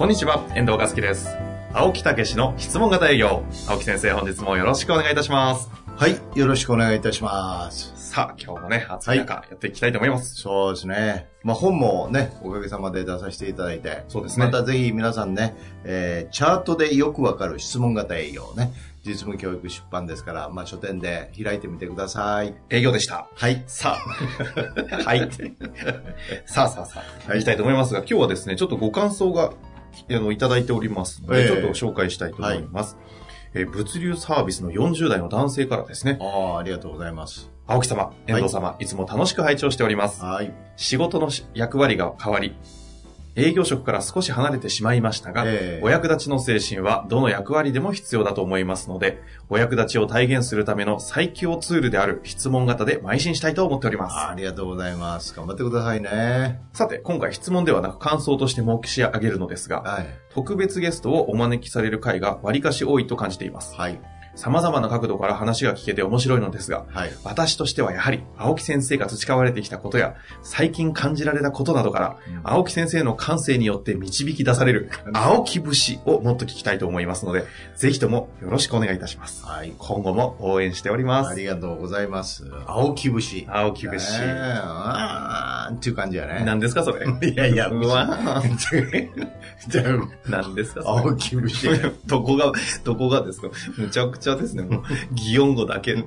こんにちは、遠藤和樹です。青木武の質問型営業。青木先生、本日もよろしくお願いいたします。はい。よろしくお願いいたします。さあ、今日もね、暑い中、やっていきたいと思います。そうですね。まあ、本もね、おかげさまで出させていただいて。そうですねまたぜひ皆さんね、えー、チャートでよくわかる質問型営業ね。実務教育出版ですから、まあ、書店で開いてみてください。営業でした。はい。さあ、はい。さあさあさあ、はいいきたいと思いますが、今日はですね、ちょっとご感想が、あの、いただいておりますので、ええちょっと紹介したいと思います。えー物流サービスの40代の男性からですね、ああ、ありがとうございます。青木様、遠藤様、い、つも楽しく拝聴しております。はい。仕事の役割が変わり、営業職から少し離れてしまいましたが、ええお役立ちの精神はどの役割でも必要だと思いますので、お役立ちを体現するための最強ツールである質問型で邁進したいと思っております。ありがとうございます。頑張ってくださいね。さて、今回質問ではなく感想として申し上げるのですが、はい。特別ゲストをお招きされる回が割かし多いと感じています。はい。様々な角度から話が聞けて面白いのですが、はい。私としてはやはり、青木先生が培われてきたことや、最近感じられたことなどから、うん青木先生の感性によって導き出される、青木節をもっと聞きたいと思いますので、ぜひともよろしくお願いいたします。はい。今後も応援しております。ありがとうございます。青木節。青木節ねえあーんっていう感じやね。何ですかそれ。いやいや、うわ何 ですかそれ青木節。どこが、どこがですか？むちゃくちゃですね。もう、擬音語だけ、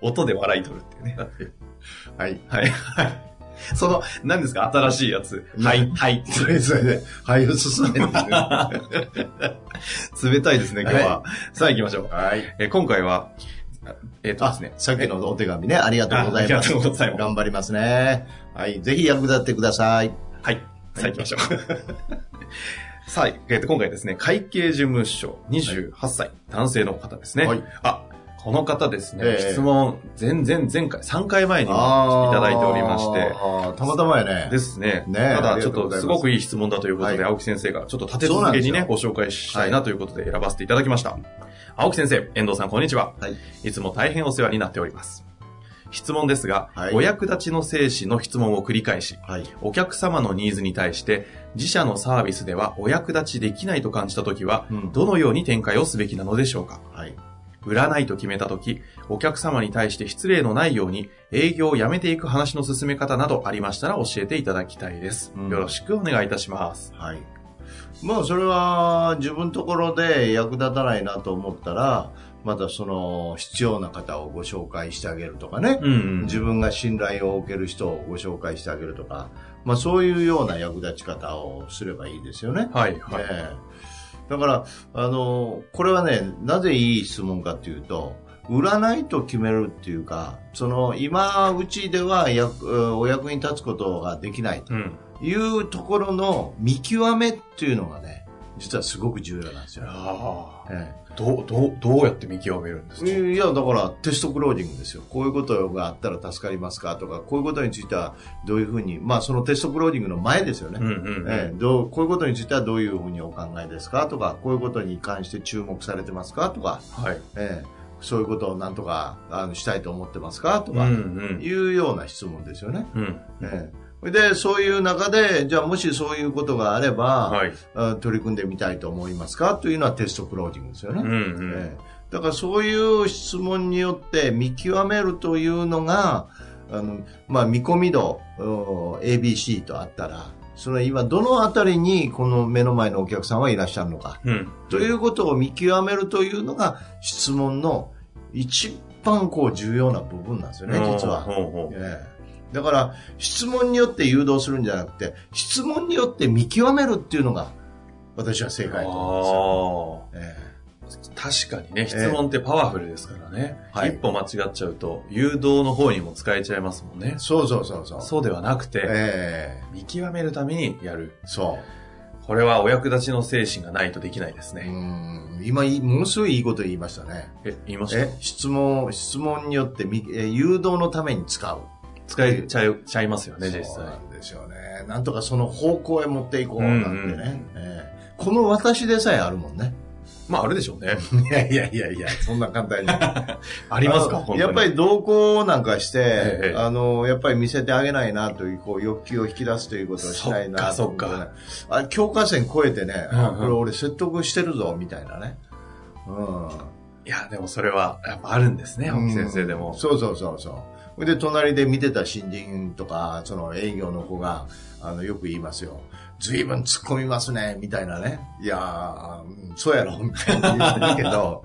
音で笑い取るっていうね。はい。はい。はい。その、何ですか？新しいやつ。はい、はい。それそれで、はい、進めてね。は 冷たいですね、今日は。さあ行きましょう。い。えー今回は、えっ、とであすね。さっきのお手紙ね、ありがとうございます。あありがとうございます頑張りますね。はい。ぜひ役立ってください。はい。さあ行きましょう。さあ、えっ、と、今回ですね、会計事務所28歳、男性の方ですね。はいあ、この方ですね、ええ質問、前々前回、3回前にもいただいておりまして、たまたまやね。ですね。ねあただ、ちょっとすすごくいい質問だということで、はい青木先生がちょっと立て続けにね、ご紹介したいなということで選ばせていただきました。青木先生、遠藤さん、こんにちは。はい。いつも大変お世話になっております。質問ですが、はいお役立ちの精神の質問を繰り返し、はい。お客様のニーズに対して、自社のサービスではお役立ちできないと感じたときは、うんどのように展開をすべきなのでしょうか？はい。売らないと決めたとき、お客様に対して失礼のないように営業をやめていく話の進め方などありましたら教えていただきたいです。うんよろしくお願いいたします。はい。まあ、それは自分のところで役立たないなと思ったら、またその必要な方をご紹介してあげるとかね。うん自分が信頼を受ける人をご紹介してあげるとか、まあそういうような役立ち方をすればいいですよね。はい、はい。ええだから、あの、これはね、なぜいい質問かっていうと、売らないと決めるっていうか、その、今、うちでは役、お役に立つことができないとうん。いうところの見極めっていうのがね、実はすごく重要なんですよ。ああ。えどう、どう、どうやって見極めるんですか？えいや、だからテストクロージングですよ。こういうことがあったら助かりますかとか、こういうことについてはどういうふうに、まあそのテストクロージングの前ですよね。ええどうこういうことについてはどういうふうにお考えですかとか、こういうことに関して注目されてますかとか、はい。ええそういうことをなんとかあのしたいと思ってますかとうんか、うん。いうような質問ですよね。うん。ええで、そういう中で、じゃあもしそういうことがあれば、はい。あ取り組んでみたいと思いますか？というのはテストクロージングですよね。うんうん。ええだからそういう質問によって見極めるというのが、あの、まあ、見込み度、うん ABC とあったら、その今どのあたりにこの目の前のお客さんはいらっしゃるのか、うん。ということを見極めるというのが質問の一番こう重要な部分なんですよね、実は。ほうほうええだから、質問によって誘導するんじゃなくて、質問によって見極めるっていうのが、私は正解だと思うんですよ。えああ。確かにね、質問ってパワフルですからね。はい一歩間違っちゃうと、誘導の方にも使えちゃいますもんねえ。そうそうそうそう。そうではなくて、ええ見極めるためにやる。そこれはお役立ちの精神がないとできないですうね。ん。今ものすごいいいこと言いましたね。え、言いました？え、質問、質問によってみえ誘導のために使う。使えちゃいちゃいますよね、実際そうな。んですよね。なんとかその方向へ持っていこうなんてね。うんうんええこの私でさえあるもんね。まあ、あるでしょうね。いやいやいやいや、そんな簡単に。ありますかやっぱり同行なんかして、ええあの、やっぱり見せてあげないなという、こう、欲求を引き出すということをしたいなと思ってねそっかあ、境界線越えてね、うんうんあこれ俺説得してるぞ、みたいなね。うん。いや、でもそれは、やっぱあるんですね、青木先生でも。そうそうそうそう。それで、隣で見てた新人とか、その営業の子が、あの、よく言いますよ。随分突っ込みますね、みたいなね。いやー、うんそうやろ、みたいな言ってるけど、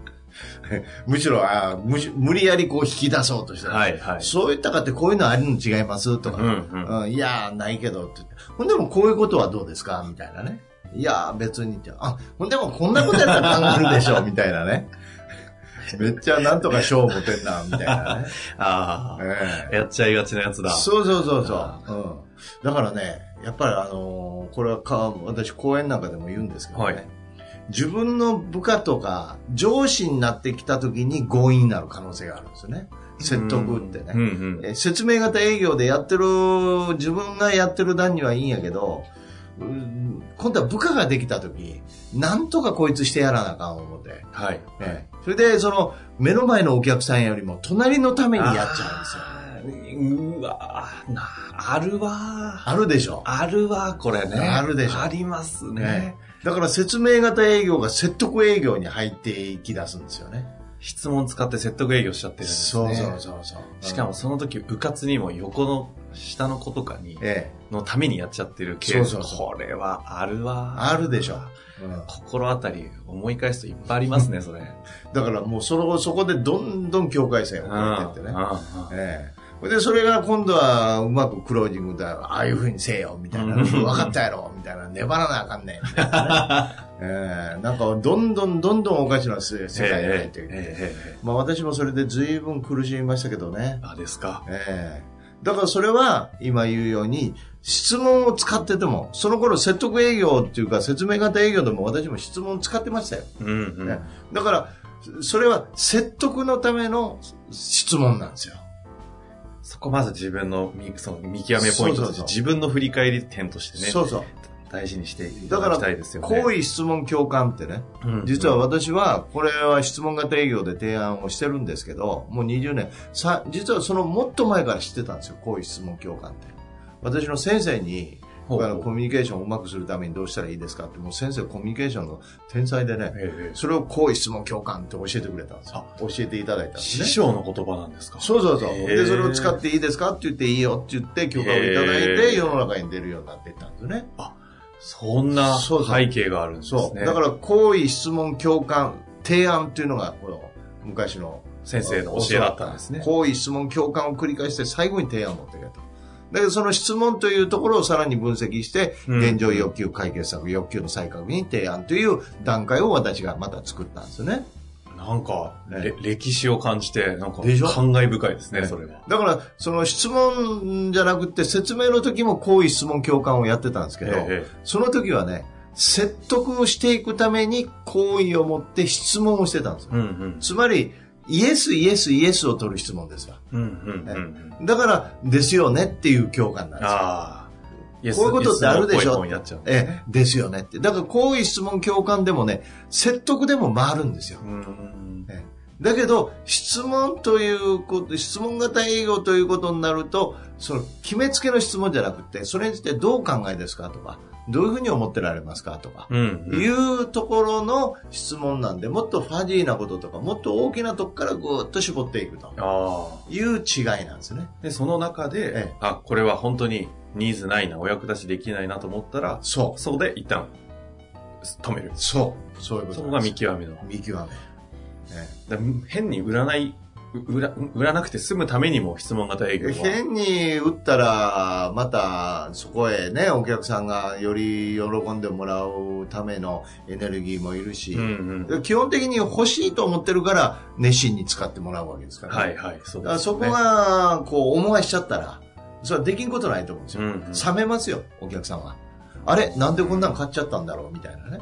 むしろあーむし、無理やりこう引き出そうとして、はいはい。そういったかってこういうのあるの違います？とか、うんうんうんいやー、ないけどって言って。ほんでもこういうことはどうですか？みたいなね。いやー、別にって。あ、ほんでもこんなことやったら考えるでしょみたいなね。めっちゃなんとか賞持てんな、みたいなね。あえあ、やっちゃいがちなやつだ。そうそうそうそあう。うん。だからね、やっぱりあのーこれはか、私講演なんかでも言うんですけどね。はい自分の部下とか上司になってきた時に強引になる可能性があるんですよね。説得ってね。うんうん。え説明型営業でやってる、自分がやってる段にはいいんやけど、うん今度は部下ができた時、なんとかこいつしてやらなあかん思って。はい。ええそれで、その、目の前のお客さんよりも隣のためにやっちゃうんですよ。うんですよ。うわなあるわあるでしょ。あるわこれね。あるでしょありますねね。だから説明型営業が説得営業に入っていき出すんですよね。質問使って説得営業しちゃってるんですね。そうそうそうそう。しかもその時、うかつにも横の下の子とかに、ええ、のためにやっちゃってるケース。そうそうそこれはあるわあるでしょ。うん心当たり思い返すといっぱいありますね、それ。だからもうそのそこでどんどん境界線を越えてってね。ええで、それが今度はうまくクロージングで、ああいう風にせえよ、みたいな。うん分かったやろ、みたいな。粘らなあかんねん、みたいなね。ええなんか、どんどんどんどんおかしな世世界に入っていく。ええええええまあ私もそれで随分苦しみましたけどね。あ、ですか。ええだからそれは、今言うように、質問を使ってても、その頃説得営業っていうか説明型営業でも私も質問使ってましたよ。うんうん。ねだから、それは説得のための質問なんですよ。そこまず自分の見その見極めポイントとして自分の振り返り点としてね、そうそう。大事にしていだからただきたいですよね。好意質問共感ってね、うん実は私は、これは質問型営業で提案をしてるんですけど、もう20年、さ、実はそのもっと前から知ってたんですよ、好意質問共感って。私の先生に、ほうコミュニケーションをうまくするためにどうしたらいいですかって、もう先生コミュニケーションの天才でね、ええそれを好意質問共感って教えてくれたんですよ。教えていただいたんです師ね。匠の言葉なんですか？そうそうそう。へーで、それを使っていいですか？って言っていいよって言って許可をいただいて世の中に出るようになっていったんですね。そんな背景があるんですね。そう。だから、好意、質問、共感、提案っていうのが、この、昔の。先生の教えだったんですね。好意、質問、共感を繰り返して、最後に提案を持ってくれと。だけど、その質問というところをさらに分析して、うん現状欲求解決策、欲求の再確認、提案という段階を私がまた作ったんですよね。なんか、ねれ歴史を感じて、なんか、感慨深いですね、ねそれは。だから、その質問じゃなくて、説明の時も好意、質問、共感をやってたんですけど、えその時はね、説得をしていくために好意を持って質問をしてたんですよえうんうん。つまり、イエス、イエス、イエスを取る質問ですよ。うんうんうんうん。だから、ですよねっていう共感なんですよ。こういうことってあるでしょ？ええ、ですよねって。だから、こういう質問共感でもね、説得でも回るんですよ。うんうんええだけど、質問ということ、質問型営業ということになると、その、決めつけの質問じゃなくて、それについてどう考えですかとか、どういうふうに思ってられますかとか、うんうん。いうところの質問なんで、もっとファジーなこととか、もっと大きなとこからぐーっと絞っていくと。いう違いなんですね。で、その中で、ええあ、これは本当にニーズないな、お役立ちできないなと思ったら、そう。そこで一旦止める。そう。そういうことそこが見極めの。見極め。えだ変に売らない、う売ら売らなくて済むためにも質問型営業えは。変に打ったら、またそこへね、お客さんがより喜んでもらうためのエネルギーもいるし、うんうん。基本的に欲しいと思ってるから熱心に使ってもらうわけですから、ね。はいはい、そうすよね。そこが、こう、思わしちゃったら、それはできんことないと思うんですよ。うんうん冷めますよ、お客さんは。あれなんでこんなん買っちゃったんだろうみたいなね。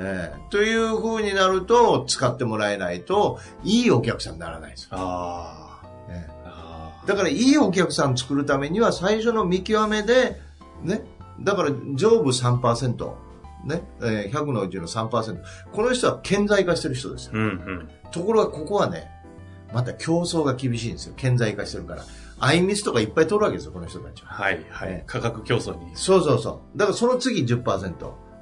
えーという風になると、使ってもらえないと、いいお客さんにならないですよ。あえーあーだから、いいお客さん作るためには、最初の見極めで、ね、だから、上部3%、ね、えー100のうちの3%。この人は顕在化してる人ですよ。ー。うんうん。ところが、ここはね、また競争が厳しいんですよ。顕在化してるから。アイミスとかいっぱい取るわけですよ、この人たちは。はいはいね。価格競争に。そうそうそう。だからその次10%。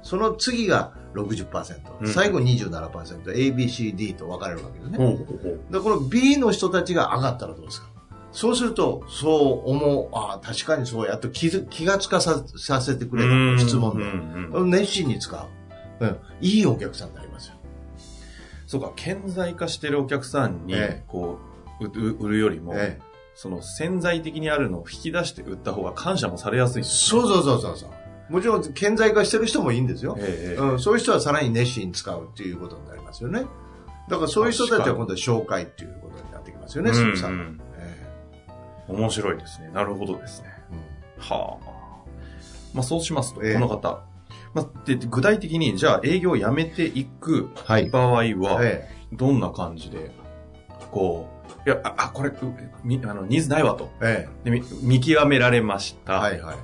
その次が60%。うん最後27%。A, B, C, D と分かれるわけですね。ほうほうほう。だからこの B の人たちが上がったらどうですか？そうすると、そう思う。ああ、確かにそうやっと気づ気がつかささせてくれる質問うで。んうん。熱心に使う。うん。いいお客さんになりますよ。そうか、顕在化してるお客さんにええ、こう、うう売るよりも、ええその潜在的にあるのを引き出して売った方が感謝もされやすいんですねそうそうそうそう。もちろん、顕在化してる人もいいんですよ。ええうん、そういう人はさらに熱心に使うっていうことになりますよね。だからそういう人たちは今度は紹介っていうことになってきますよね、うん鈴木さん。うんえ面白いですね。なるほどですね。えはあ。まあそうしますと、ええこの方。まあ、で具体的に、じゃあ営業をやめていくはい。場合は、えどんな感じで、こう、いや、あ、あこれ、うみあの、ニーズないわと。ええでみ見極められました。えはいはい。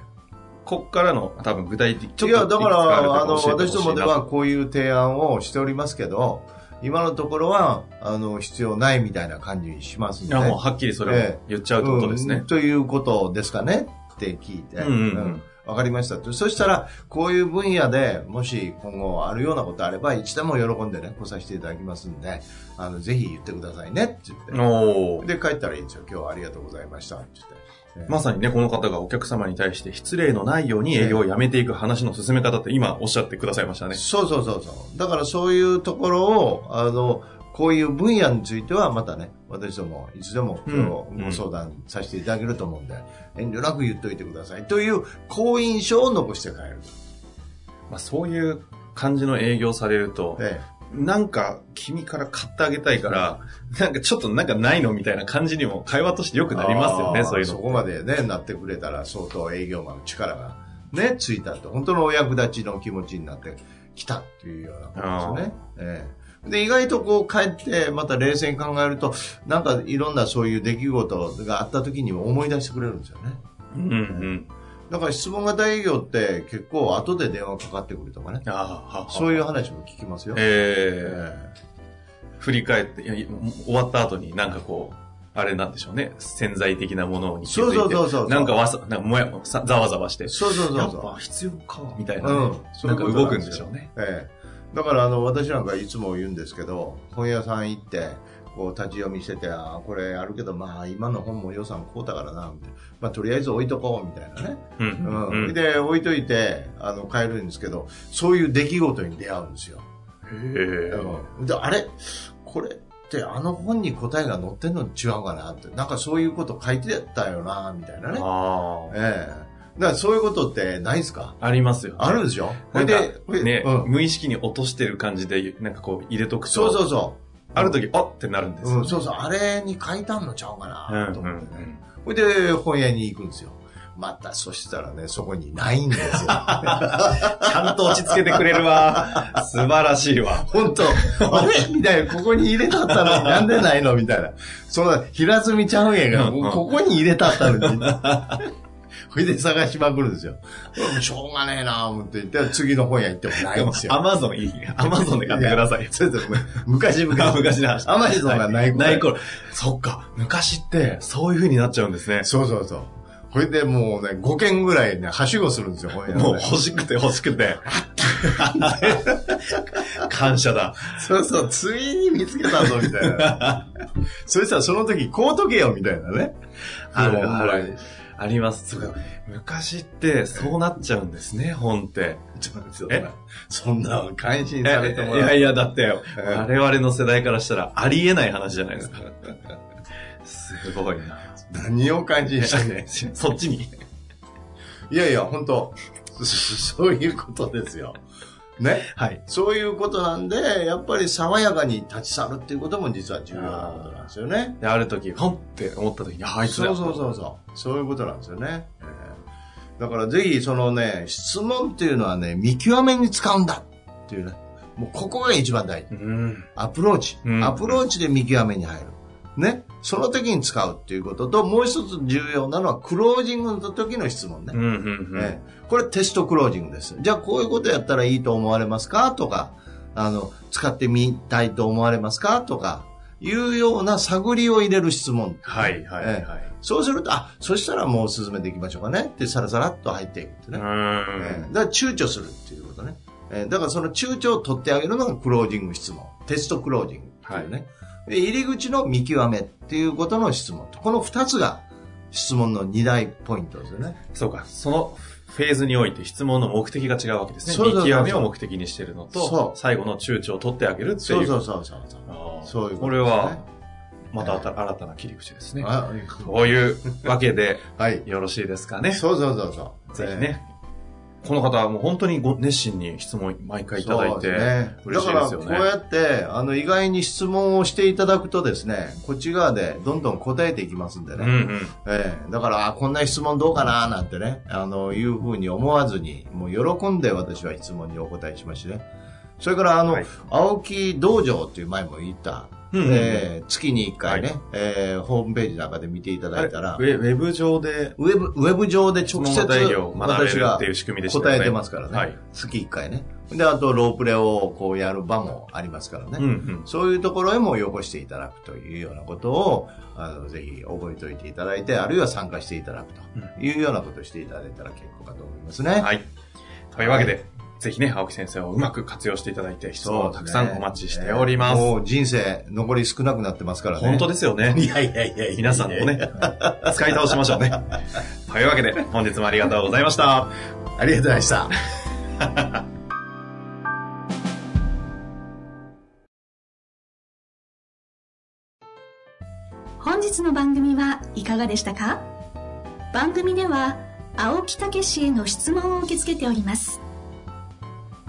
こっからの、多分具体的、ちょっいや、だから、あの、私どもではこういう提案をしておりますけど、今のところは、あの、必要ないみたいな感じにしますんで。いや、もうはっきりそれを言っちゃうってことですねうん。ということですかね？って聞いて。うんうんうんわかりましたと。そしたら、こういう分野でもし今後あるようなことあれば、いつでも喜んでね、来させていただきますんで、あの、ぜひ言ってくださいねって言って。で、帰ったらいいんですよ。今日はありがとうございましたって言って。まさにね、この方がお客様に対して失礼のないように営業をやめていく話の進め方って今おっしゃってくださいましたね。そうそうそうそう。だからそういうところを、あの、こういう分野についてはまたね、私どもいつでもうん今日ご相談させていただけると思うんで、遠慮なく言っといてくださいという好印象を残して帰る。まあ、そういう感じの営業されると、えなんか君から買ってあげたいから、なんかちょっとなんかないのみたいな感じにも会話としてよくえなりますよね、そういうの。そこまでね、なってくれたら相当営業マンの力がね、ついたと。本当のお役立ちの気持ちになってきたっていうようなことですよね。ええで、意外とこう帰って、また冷静に考えると、なんかいろんなそういう出来事があった時にも思い出してくれるんですよね。うんうん。だから質問型営業って結構後で電話かかってくるとかね。ああ、はそういう話も聞きますよ。えええ振り返って、いや終わった後になんかこう、あれなんでしょうね。潜在的なものに気づいて。そうそうそうそうなんかわさ、なんかもや、さざわざわしてえ。そうそうそうやっそう。ぱ必要か、みたいなね、うん。そうないんか動くんでしょうね。ええ。だからあの、私なんかいつも言うんですけど、本屋さん行って、こう立ち読みしてて、ああ、これあるけど、まあ今の本も予算こうだからな、みたいな。まあとりあえず置いとこう、みたいなね。うんうん。で、置いといて、あの、帰るんですけど、そういう出来事に出会うんですよ。へで、あれ？これってあの本に答えが載ってんの違うかなって。なんかそういうこと書いてたよな、みたいなね。あええだからそういうことってないですか？あ。ありますよ、ね。あるんですよ。なんかほいね、うん。無意識に落としてる感じで、なんかこう入れとくと。そうそうそある時、あってなるんですよ、う。うん、そうそう。あれに書いたんのちゃうかうんうな、と思ってね。んほいで、本屋に行くんですよ。また、そしたらね、そこにないんですよ。ちゃんと落ち着けてくれるわ。素晴らしいわ。本当あれ？みたいな、ここに入れたったの？になんでないの？みたいな。そんな、平積みちゃうんやが、ここに入れたったのに。ほいで探しまくるんですよ。もうしょうがねえなぁ、思って言って、次の本屋行ってもないんですよ。アマゾンいい。アマゾンで買ってください。ちょっとごめん昔々。あ 昔の話アマゾンがない頃。ない頃。そっか。昔って、そういう風になっちゃうんですね。そうそうそう。これでもうね、5件ぐらいね、はしごするんですよ、本屋もう欲しくて欲しくて。感謝だ。そうそう、ついに見つけたぞ、みたいな。そしたらその時、こうとけよ、みたいなね。あるある。あります。そうか昔ってそうなっちゃうんですね、本って。ちょっと待ってえ？そんなの感心いされてもらう。やいや、だって、うん我々の世代からしたらありえない話じゃないですか。すごいな。何を感心してね。そっちに。いやいや、本当そそういうことですよ。ね。はい。そういうことなんで、やっぱり爽やかに立ち去るっていうことも実は重要なことなんですよね。で、ある時、ほんって思った時に、ああいつだそうそうそうそう。そういうことなんですよね。えーだからぜひそのね、質問っていうのはね、見極めに使うんだっていうね。もうここが一番大事。うん。アプローチ。うんアプローチで見極めに入る。ね。その時に使うっていうことと、もう一つ重要なのはクロージングの時の質問ね。うん。うん。うん。ええこれテストクロージングです。じゃあこういうことやったらいいと思われますか？とか、あの、使ってみたいと思われますか？とか、いうような探りを入れる質問。はい、はい、はい。そうすると、あ、そしたらもう進めていきましょうかねってさらさらっと入っていくってね。うえん。えだから躊躇するっていうことね。ええだからその躊躇を取ってあげるのがクロージング質問。テストクロージングっていうね。で入り口の見極めっていうことの質問と。この二つが質問の二大ポイントですよね。そうか。そのフェーズにおいて質問の目的が違うわけですね。そうそうそう見極めを目的にしているのと、最後の躊躇を取ってあげるっていう。そうそうそうそうそう。いうこねこれは、また新たな切り口ですね。あこういうわけで、はい。よろしいですかね。そうそうそうそう。ぜひね。この方はもう本当にご熱心に質問毎回いただいて、ね嬉しいですよね。だから、こうやって、あの、意外に質問をしていただくとですね、こっち側でどんどん答えていきますんでね。うんうん。ええだから、あこんな質問どうかななんてね、あの、いうふうに思わずに、もう喜んで私は質問にお答えしましてね。それから、あの、はい青木道場っていう前も言った、うんうんえー月に1回ね、はいえーホームページなんかで見ていただいたら、ウェウェブ上で、ウェブ、ウェブ上で直接私が。答えてますからね。はい。月1回ね。で、あと、ロープレをこうやる場もありますからね。うんうん。そういうところへもよこしていただくというようなことを、あの、ぜひ覚えておいていただいて、あるいは参加していただくというようなことをしていただいたら結構かと思いますね。はい。というわけで、ぜひね、青木先生をうまく活用していただいて、質問をたくさんお待ちしております。もう人生残り少なくなってますからね。本当ですよね。いやいやいやいや皆さんもね、使い倒しましょうね。というわけで、本日もありがとうございました。ありがとうございました。本日の番組はいかがでしたか？番組では青木武氏への質問を受け付けております